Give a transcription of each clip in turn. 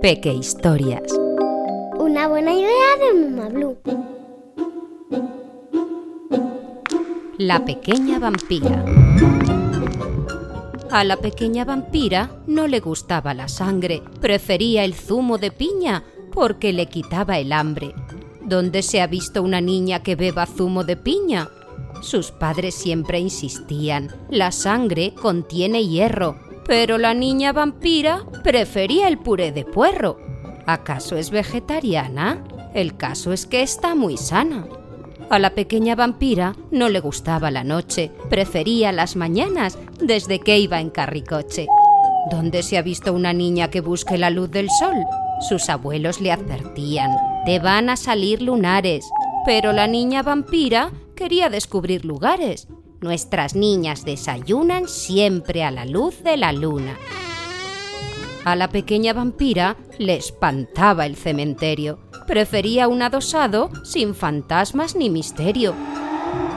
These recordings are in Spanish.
Peque Historias. Una buena idea de Muma Blue. La pequeña vampira. A la pequeña vampira no le gustaba la sangre, prefería el zumo de piña porque le quitaba el hambre. ¿Dónde se ha visto una niña que beba zumo de piña? Sus padres siempre insistían, la sangre contiene hierro, pero la niña vampira prefería el puré de puerro. ¿Acaso es vegetariana? El caso es que está muy sana. A la pequeña vampira no le gustaba la noche, prefería las mañanas desde que iba en carricoche. ¿Dónde se ha visto una niña que busque la luz del sol? Sus abuelos le advertían, te van a salir lunares. Pero la niña vampira quería descubrir lugares. Nuestras niñas desayunan siempre a la luz de la luna. A la pequeña vampira le espantaba el cementerio. Prefería un adosado sin fantasmas ni misterio.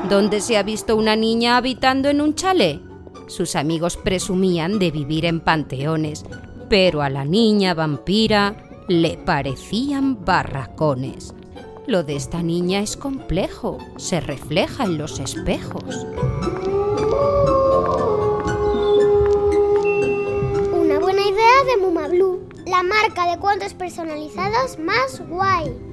¿Dónde se ha visto una niña habitando en un chalet? Sus amigos presumían de vivir en panteones, pero a la niña vampira le parecían barracones. Lo de esta niña es complejo, se refleja en los espejos. Una buena idea de Muma Blue. La marca de cuentos personalizados más guay.